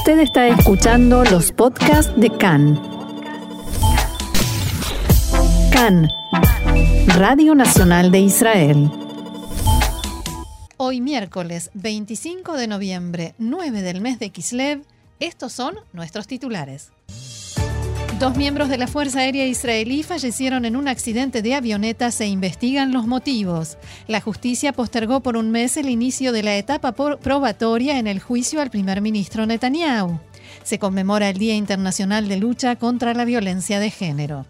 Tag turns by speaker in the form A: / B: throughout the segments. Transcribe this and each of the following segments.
A: Usted está escuchando los podcasts de CAN. CAN, Radio Nacional de Israel.
B: Hoy miércoles 25 de noviembre, 9 del mes de Kislev, estos son nuestros titulares. Dos miembros de la Fuerza Aérea Israelí fallecieron en un accidente de avioneta. Se investigan los motivos. La justicia postergó por un mes el inicio de la etapa probatoria en el juicio al primer ministro Netanyahu. Se conmemora el Día Internacional de Lucha contra la Violencia de Género.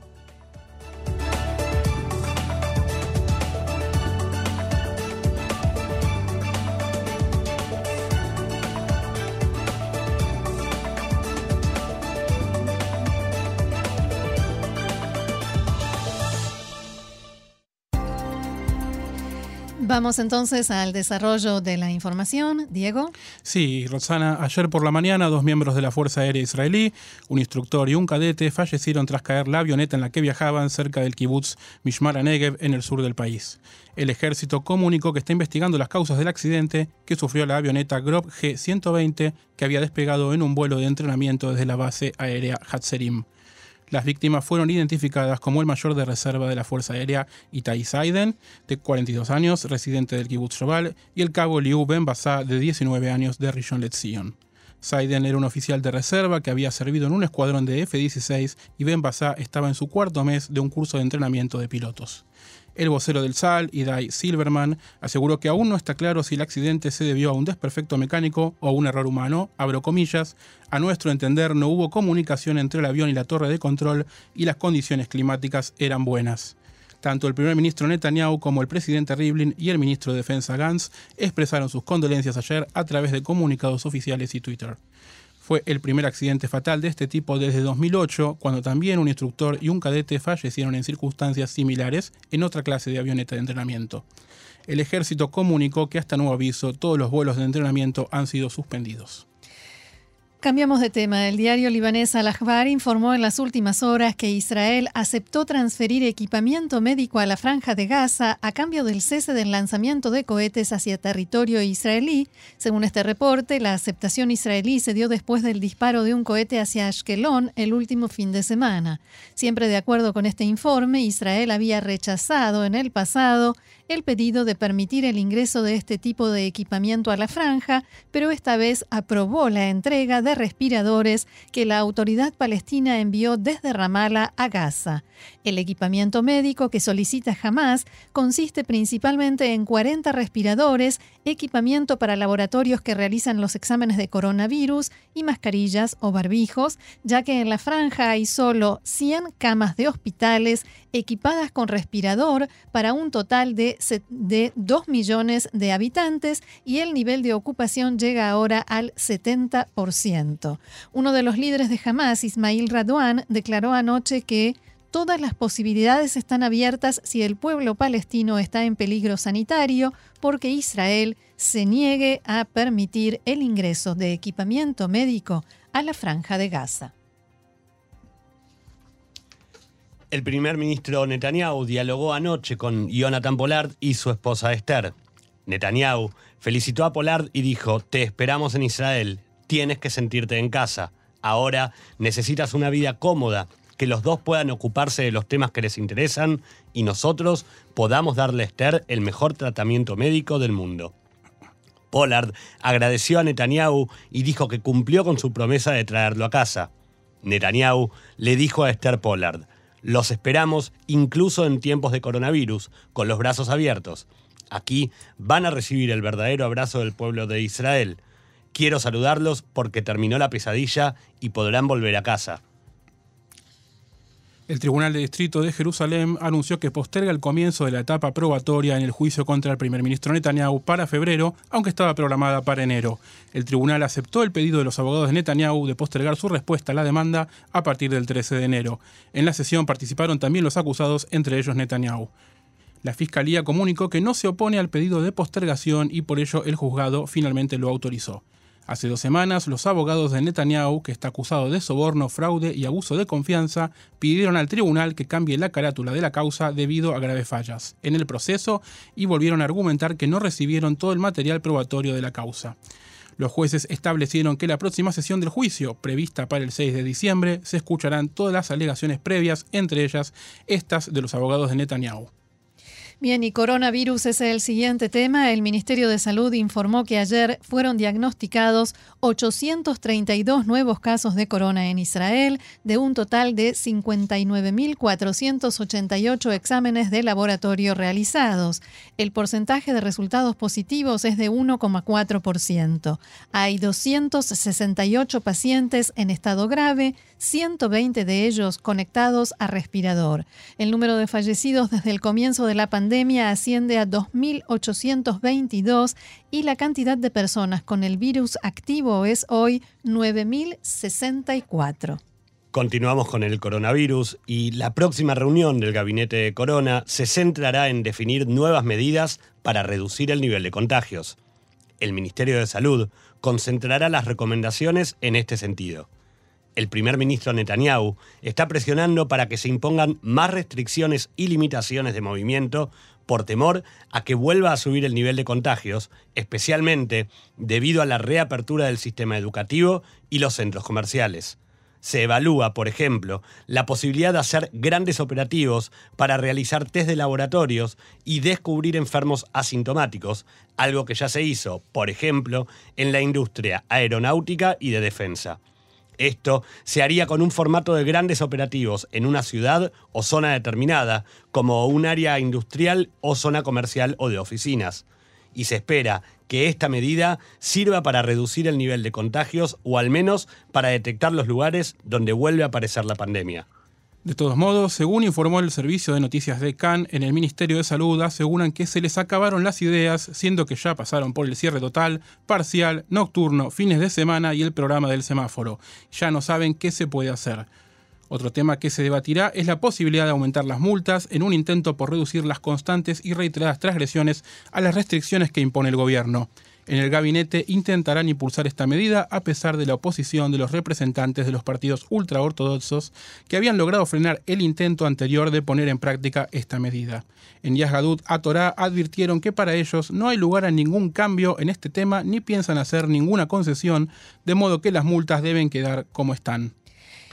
B: Vamos entonces al desarrollo de la información. Diego.
C: Sí, Roxana, ayer por la mañana dos miembros de la Fuerza Aérea Israelí, un instructor y un cadete, fallecieron tras caer la avioneta en la que viajaban cerca del kibbutz Mishmar Negev en el sur del país. El ejército comunicó que está investigando las causas del accidente que sufrió la avioneta Grob G-120 que había despegado en un vuelo de entrenamiento desde la base aérea Hatzerim. Las víctimas fueron identificadas como el mayor de reserva de la Fuerza Aérea Itai Saiden, de 42 años, residente del kibbutz Shobal, y el cabo Liu Ben Basa, de 19 años, de Rishon LeZion. Saiden era un oficial de reserva que había servido en un escuadrón de F-16 y Ben Basa estaba en su cuarto mes de un curso de entrenamiento de pilotos. El vocero del SAL, Idai Silverman, aseguró que aún no está claro si el accidente se debió a un desperfecto mecánico o a un error humano. Abro comillas. A nuestro entender, no hubo comunicación entre el avión y la torre de control y las condiciones climáticas eran buenas. Tanto el primer ministro Netanyahu como el presidente Rivlin y el ministro de Defensa Gantz expresaron sus condolencias ayer a través de comunicados oficiales y Twitter. Fue el primer accidente fatal de este tipo desde 2008, cuando también un instructor y un cadete fallecieron en circunstancias similares en otra clase de avioneta de entrenamiento. El ejército comunicó que hasta nuevo aviso todos los vuelos de entrenamiento han sido suspendidos.
B: Cambiamos de tema. El diario libanés Al-Akhbar informó en las últimas horas que Israel aceptó transferir equipamiento médico a la franja de Gaza a cambio del cese del lanzamiento de cohetes hacia territorio israelí. Según este reporte, la aceptación israelí se dio después del disparo de un cohete hacia Ashkelon el último fin de semana. Siempre de acuerdo con este informe, Israel había rechazado en el pasado el pedido de permitir el ingreso de este tipo de equipamiento a la franja, pero esta vez aprobó la entrega de respiradores que la autoridad palestina envió desde Ramallah a Gaza. El equipamiento médico que solicita Hamas consiste principalmente en 40 respiradores, equipamiento para laboratorios que realizan los exámenes de coronavirus y mascarillas o barbijos, ya que en la franja hay solo 100 camas de hospitales equipadas con respirador para un total de, de 2 millones de habitantes y el nivel de ocupación llega ahora al 70%. Uno de los líderes de Hamas, Ismail Radwan, declaró anoche que todas las posibilidades están abiertas si el pueblo palestino está en peligro sanitario porque Israel se niegue a permitir el ingreso de equipamiento médico a la franja de Gaza.
D: El primer ministro Netanyahu dialogó anoche con Jonathan Pollard y su esposa Esther. Netanyahu felicitó a Pollard y dijo, te esperamos en Israel, tienes que sentirte en casa. Ahora necesitas una vida cómoda, que los dos puedan ocuparse de los temas que les interesan y nosotros podamos darle a Esther el mejor tratamiento médico del mundo. Pollard agradeció a Netanyahu y dijo que cumplió con su promesa de traerlo a casa. Netanyahu le dijo a Esther Pollard, los esperamos incluso en tiempos de coronavirus, con los brazos abiertos. Aquí van a recibir el verdadero abrazo del pueblo de Israel. Quiero saludarlos porque terminó la pesadilla y podrán volver a casa.
C: El Tribunal de Distrito de Jerusalén anunció que posterga el comienzo de la etapa probatoria en el juicio contra el primer ministro Netanyahu para febrero, aunque estaba programada para enero. El tribunal aceptó el pedido de los abogados de Netanyahu de postergar su respuesta a la demanda a partir del 13 de enero. En la sesión participaron también los acusados, entre ellos Netanyahu. La Fiscalía comunicó que no se opone al pedido de postergación y por ello el juzgado finalmente lo autorizó. Hace dos semanas, los abogados de Netanyahu, que está acusado de soborno, fraude y abuso de confianza, pidieron al tribunal que cambie la carátula de la causa debido a graves fallas en el proceso y volvieron a argumentar que no recibieron todo el material probatorio de la causa. Los jueces establecieron que la próxima sesión del juicio, prevista para el 6 de diciembre, se escucharán todas las alegaciones previas, entre ellas estas de los abogados de Netanyahu.
B: Bien, y coronavirus es el siguiente tema. El Ministerio de Salud informó que ayer fueron diagnosticados 832 nuevos casos de corona en Israel, de un total de 59.488 exámenes de laboratorio realizados. El porcentaje de resultados positivos es de 1,4%. Hay 268 pacientes en estado grave, 120 de ellos conectados a respirador. El número de fallecidos desde el comienzo de la pandemia asciende a 2.822 y la cantidad de personas con el virus activo es hoy 9.064.
D: Continuamos con el coronavirus y la próxima reunión del gabinete de Corona se centrará en definir nuevas medidas para reducir el nivel de contagios. El Ministerio de Salud concentrará las recomendaciones en este sentido el primer ministro Netanyahu está presionando para que se impongan más restricciones y limitaciones de movimiento por temor a que vuelva a subir el nivel de contagios, especialmente debido a la reapertura del sistema educativo y los centros comerciales. Se evalúa, por ejemplo, la posibilidad de hacer grandes operativos para realizar test de laboratorios y descubrir enfermos asintomáticos, algo que ya se hizo, por ejemplo, en la industria aeronáutica y de defensa. Esto se haría con un formato de grandes operativos en una ciudad o zona determinada, como un área industrial o zona comercial o de oficinas. Y se espera que esta medida sirva para reducir el nivel de contagios o al menos para detectar los lugares donde vuelve a aparecer la pandemia.
C: De todos modos, según informó el servicio de noticias de Cannes, en el Ministerio de Salud aseguran que se les acabaron las ideas, siendo que ya pasaron por el cierre total, parcial, nocturno, fines de semana y el programa del semáforo. Ya no saben qué se puede hacer. Otro tema que se debatirá es la posibilidad de aumentar las multas en un intento por reducir las constantes y reiteradas transgresiones a las restricciones que impone el gobierno. En el gabinete intentarán impulsar esta medida a pesar de la oposición de los representantes de los partidos ultraortodoxos que habían logrado frenar el intento anterior de poner en práctica esta medida. En Yazgadut a Torah advirtieron que para ellos no hay lugar a ningún cambio en este tema ni piensan hacer ninguna concesión, de modo que las multas deben quedar como están.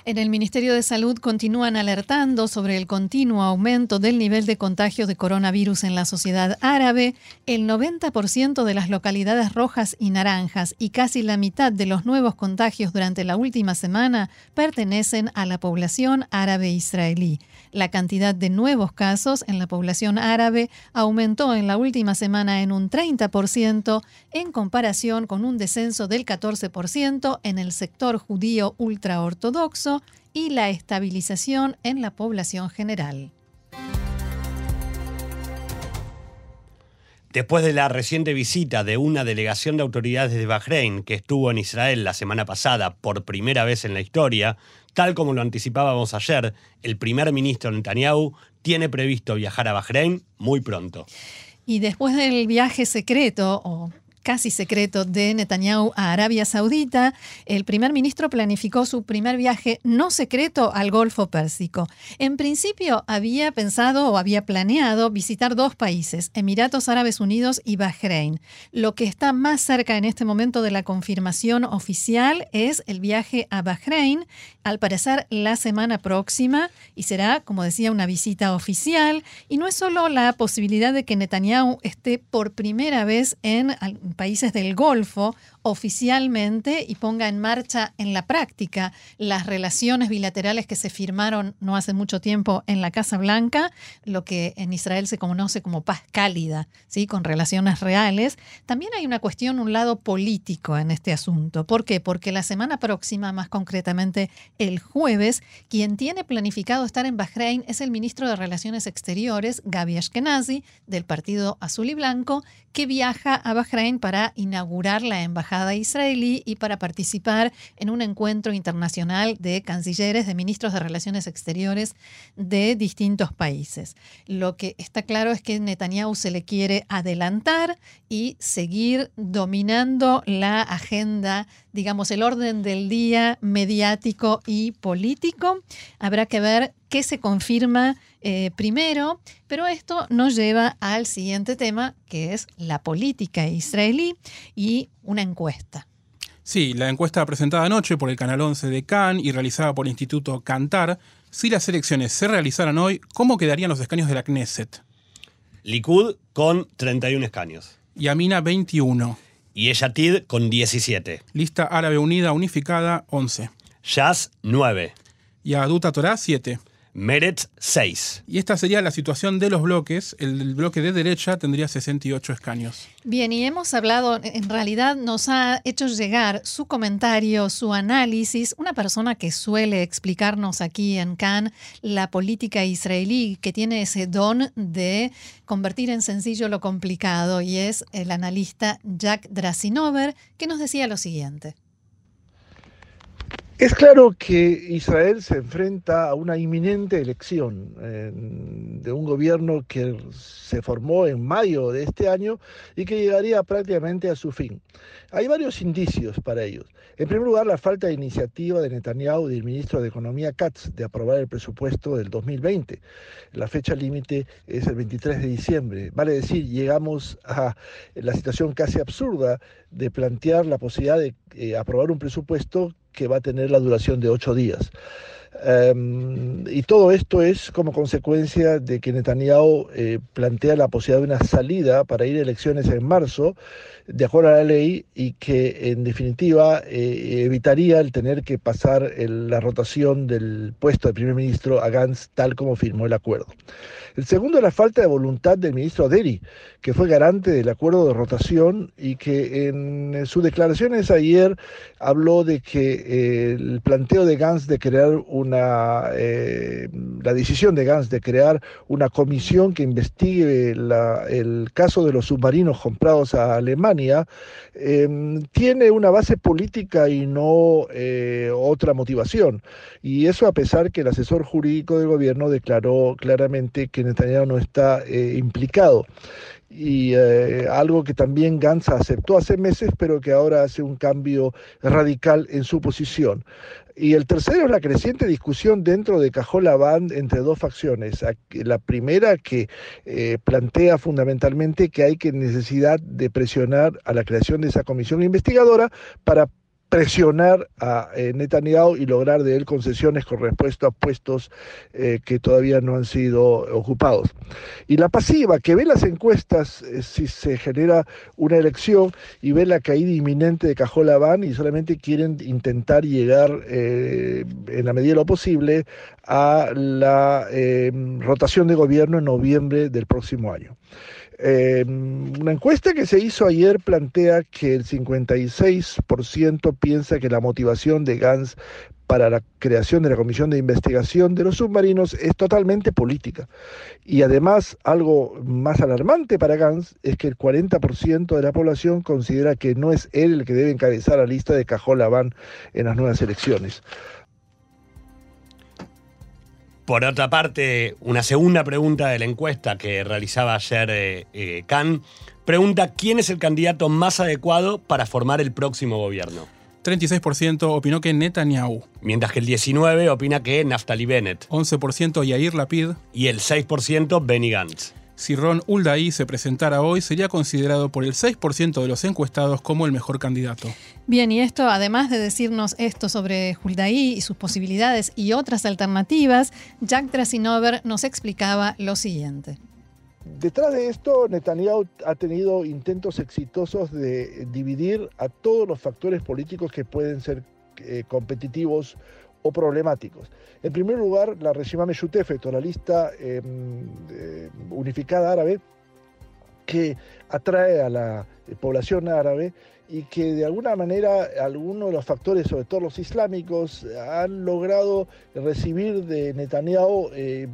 B: En el Ministerio de Salud continúan alertando sobre el continuo aumento del nivel de contagios de coronavirus en la sociedad árabe. El 90% de las localidades rojas y naranjas y casi la mitad de los nuevos contagios durante la última semana pertenecen a la población árabe israelí. La cantidad de nuevos casos en la población árabe aumentó en la última semana en un 30% en comparación con un descenso del 14% en el sector judío ultraortodoxo y la estabilización en la población general.
D: Después de la reciente visita de una delegación de autoridades de Bahrein que estuvo en Israel la semana pasada por primera vez en la historia, tal como lo anticipábamos ayer, el primer ministro Netanyahu tiene previsto viajar a Bahrein muy pronto.
B: Y después del viaje secreto, o casi secreto de Netanyahu a Arabia Saudita, el primer ministro planificó su primer viaje no secreto al Golfo Pérsico. En principio había pensado o había planeado visitar dos países, Emiratos Árabes Unidos y Bahrein. Lo que está más cerca en este momento de la confirmación oficial es el viaje a Bahrein, al parecer la semana próxima, y será, como decía, una visita oficial. Y no es solo la posibilidad de que Netanyahu esté por primera vez en países del Golfo oficialmente y ponga en marcha en la práctica las relaciones bilaterales que se firmaron no hace mucho tiempo en la Casa Blanca, lo que en Israel se conoce como paz cálida, ¿sí? con relaciones reales. También hay una cuestión, un lado político en este asunto. ¿Por qué? Porque la semana próxima, más concretamente el jueves, quien tiene planificado estar en Bahrein es el ministro de Relaciones Exteriores, Gaby Ashkenazi, del Partido Azul y Blanco, que viaja a Bahrein para inaugurar la embajada israelí y para participar en un encuentro internacional de cancilleres, de ministros de Relaciones Exteriores de distintos países. Lo que está claro es que Netanyahu se le quiere adelantar y seguir dominando la agenda, digamos, el orden del día mediático y político. Habrá que ver qué se confirma eh, primero, pero esto nos lleva al siguiente tema, que es la política israelí y una encuesta.
C: Sí, la encuesta presentada anoche por el Canal 11 de Cannes y realizada por el Instituto Cantar, si las elecciones se realizaran hoy, ¿cómo quedarían los escaños de la Knesset?
D: Likud con 31 escaños.
C: Y Amina 21.
D: Y Eyatid con 17.
C: Lista Árabe Unida Unificada 11.
D: Jazz 9.
C: Y Aduta Torah 7.
D: Meretz 6.
C: Y esta sería la situación de los bloques. El bloque de derecha tendría 68 escaños.
B: Bien, y hemos hablado, en realidad nos ha hecho llegar su comentario, su análisis, una persona que suele explicarnos aquí en Cannes la política israelí, que tiene ese don de convertir en sencillo lo complicado, y es el analista Jack Drasinover, que nos decía lo siguiente.
E: Es claro que Israel se enfrenta a una inminente elección de un gobierno que se formó en mayo de este año y que llegaría prácticamente a su fin. Hay varios indicios para ellos. En primer lugar, la falta de iniciativa de Netanyahu y del ministro de Economía Katz de aprobar el presupuesto del 2020. La fecha límite es el 23 de diciembre. Vale decir, llegamos a la situación casi absurda de plantear la posibilidad de eh, aprobar un presupuesto que va a tener la duración de ocho días. Em, y todo esto es como consecuencia de que Netanyahu eh, plantea la posibilidad de una salida para ir a elecciones en marzo, de acuerdo a la ley, y que en definitiva eh, evitaría el tener que pasar la rotación del puesto de primer ministro a Gantz tal como firmó el acuerdo. El segundo es la falta de voluntad del ministro Deri, que fue garante del acuerdo de rotación y que en sus declaraciones ayer habló de que eh, el planteo de Gantz de crear eh, la decisión de Gantz de crear una comisión que investigue el caso de los submarinos comprados a Alemania, em, tiene una base política y no eh, otra motivación. Y eso a pesar que el asesor jurídico del gobierno declaró claramente que Netanyahu no está eh, implicado. Y eh, algo que también Gantz aceptó hace meses, pero que ahora hace un cambio radical en su posición. Y el tercero es la creciente discusión dentro de Cajola Band entre dos facciones. La primera que eh, plantea fundamentalmente que hay que necesidad de presionar a la creación de esa comisión investigadora para presionar a eh, Netanyahu y lograr de él concesiones con respecto a puestos eh, que todavía no han sido ocupados. Y la pasiva, que ve las encuestas eh, si se genera una elección y ve la caída inminente de Cajola Van y solamente quieren intentar llegar en la medida de lo posible a la rotación de gobierno en noviembre del próximo año. Eh, una encuesta que se hizo ayer plantea que el 56% piensa que la motivación de Gans para la creación de la Comisión de Investigación de los Submarinos es totalmente política. Y además, algo más alarmante para Gans es que el 40% de la población considera que no es él el que debe encabezar la lista de Cajol Laván en las nuevas elecciones.
D: Por otra parte, una segunda pregunta de la encuesta que realizaba ayer eh, eh pregunta quién es el candidato más adecuado para formar el próximo gobierno.
C: 36% opinó que Netanyahu.
D: Mientras que el 19% opina que Naftali Bennett.
C: 11% Yair Lapid.
D: Y el 6% Benny Gantz.
C: Si Ron Uldaí se presentara hoy, sería considerado por el 6% de los encuestados como el mejor candidato.
B: Bien, y esto, además de decirnos esto sobre Uldaí y sus posibilidades y otras alternativas, Jack Drasinover nos explicaba lo siguiente.
E: Detrás de esto, Netanyahu ha tenido intentos exitosos de dividir a todos los factores políticos que pueden ser eh, competitivos problemáticos. En primer lugar, la Reshima Meshutefet, la lista em, unificada árabe, que atrae a la población árabe y que de alguna manera algunos de los factores, sobre todo los islámicos, han logrado recibir de Netanyahu eh,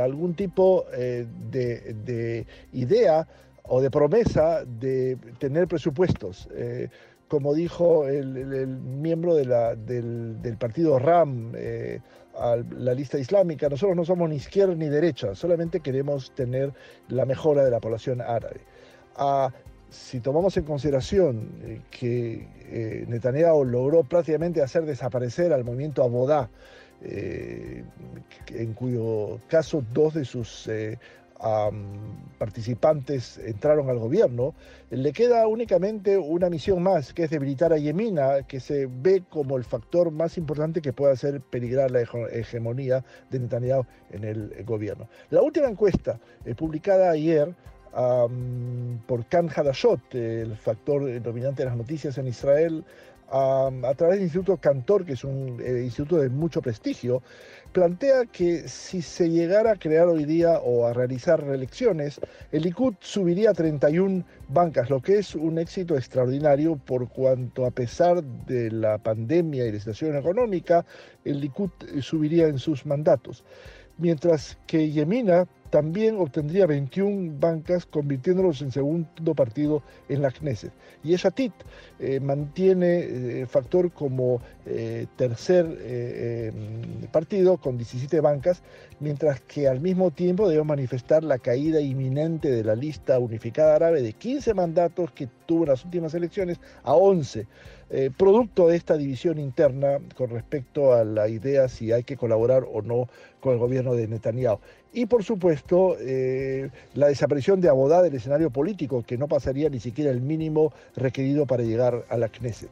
E: algún tipo eh, de, idea o de promesa de tener presupuestos. Eh, como dijo el, miembro del, partido RAM, eh, a la lista islámica, nosotros no somos ni izquierda ni derecha, solamente queremos tener la mejora de la población árabe. Ah, si tomamos en consideración eh, que eh, Netanyahu logró prácticamente hacer desaparecer al movimiento Abodá, en cuyo caso dos de sus participantes entraron al gobierno, le queda únicamente una misión más, que es debilitar a Yemina, que se ve como el factor más importante que puede hacer peligrar la hegemonía de Netanyahu en el gobierno. La última encuesta eh, publicada ayer por Khan Hadashot, el factor dominante de las noticias en Israel, a través del Instituto Cantor, que es un eh, instituto de mucho prestigio, plantea que si se llegara a crear hoy día o a realizar reelecciones, el Likud subiría a 31 bancas, lo que es un éxito extraordinario por cuanto a pesar de la pandemia y la situación económica, el Likud subiría en sus mandatos. Mientras que Yemina también obtendría 21 bancas, convirtiéndolos en segundo partido en la Knesset. Y Eshatit eh, mantiene eh, factor como eh, tercer partido con 17 bancas, mientras que al mismo tiempo debe manifestar la caída inminente de la lista unificada árabe de 15 mandatos que tuvo en las últimas elecciones a 11. producto de esta división interna con respecto a la idea si hay que colaborar o no con el gobierno de Netanyahu. Y por supuesto, eh, la desaparición de Abodá del escenario político, que no pasaría ni siquiera el mínimo requerido para llegar a la Knesset.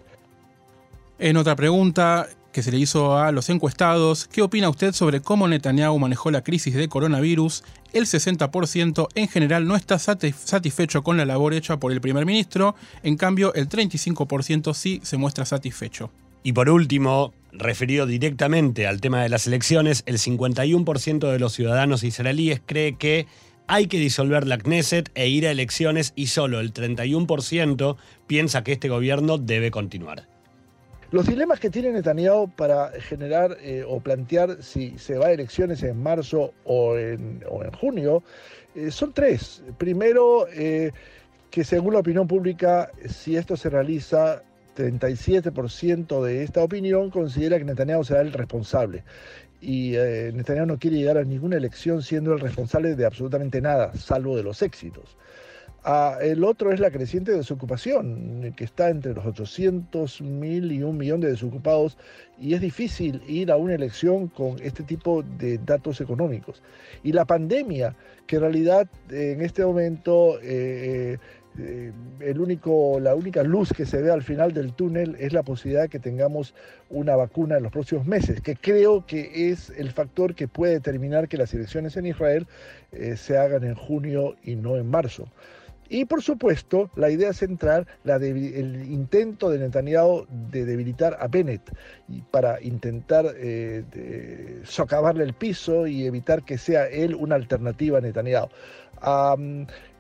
C: En otra pregunta que se le hizo a los encuestados, ¿qué opina usted sobre cómo Netanyahu manejó la crisis de coronavirus? El 60% en general no está satisfecho con la labor hecha por el primer ministro, en cambio el 35% sí se muestra satisfecho.
D: Y por último, referido directamente al tema de las elecciones, el 51% de los ciudadanos israelíes cree que hay que disolver la Knesset e ir a elecciones y solo el 31% piensa que este gobierno debe continuar.
E: Los dilemas que tiene Netanyahu para generar eh, o plantear si se va a elecciones en marzo o en, junio eh, son tres. Primero, eh, que según la opinión pública, si esto se realiza, 37% de esta opinión considera que Netanyahu será el responsable. Y eh, Netanyahu no quiere llegar a ninguna elección siendo el responsable de absolutamente nada, salvo de los éxitos. Ah, el otro es la creciente desocupación, que está entre los 800 mil y un millón de desocupados, y es difícil ir a una elección con este tipo de datos económicos. Y la pandemia, que en realidad en este momento eh, eh, el único, la única luz que se ve al final del túnel es la posibilidad de que tengamos una vacuna en los próximos meses, que creo que es el factor que puede determinar que las elecciones en Israel eh, se hagan en junio y no en marzo. Y por supuesto, la idea central, el intento de Netanyahu de debilitar a Bennett y para intentar eh, socavarle el piso y evitar que sea él una alternativa a Netanyahu.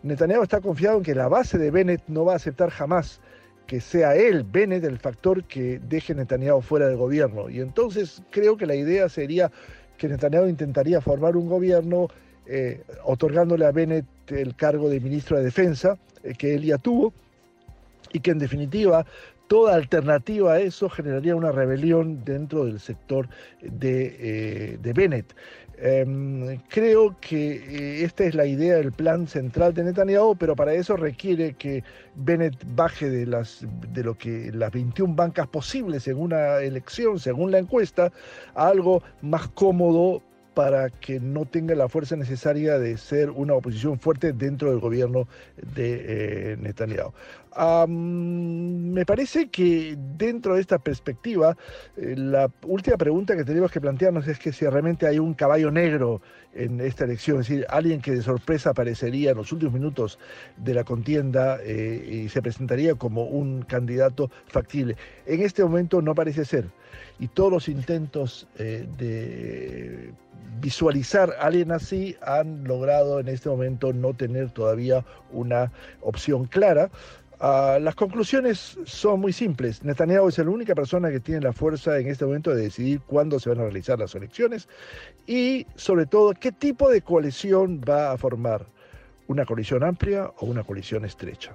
E: Netanyahu está confiado en que la base de Bennett no va a aceptar jamás que sea él, Bennett, el factor que deje Netanyahu fuera del gobierno. Y entonces creo que la idea sería que Netanyahu intentaría formar un gobierno eh, otorgándole a Bennett el cargo de ministro de Defensa, eh, que él ya tuvo, y que en definitiva toda alternativa a eso generaría una rebelión dentro del sector de, eh, de Bennett. Em, creo que esta es la idea del plan central de Netanyahu, pero para eso requiere que Bennett baje de, las, de lo que las 21 bancas posibles en una elección, según la encuesta, a algo más cómodo para que no tenga la fuerza necesaria de ser una oposición fuerte dentro del gobierno de eh, Netanyahu. Me parece que dentro de esta perspectiva, eh, la última pregunta que tenemos que plantearnos es que si realmente hay un caballo negro en esta elección, es decir, alguien que de sorpresa aparecería en los últimos minutos de la contienda eh, y se presentaría como un candidato factible. En este momento no parece ser. Y todos los intentos de visualizar a alguien así han logrado en este momento no tener todavía una opción clara. Ah, las conclusiones son muy simples. Netanyahu es la única persona que tiene la fuerza en este momento de decidir cuándo se van a realizar las elecciones y sobre todo qué tipo de coalición va a formar, una coalición amplia o una coalición estrecha.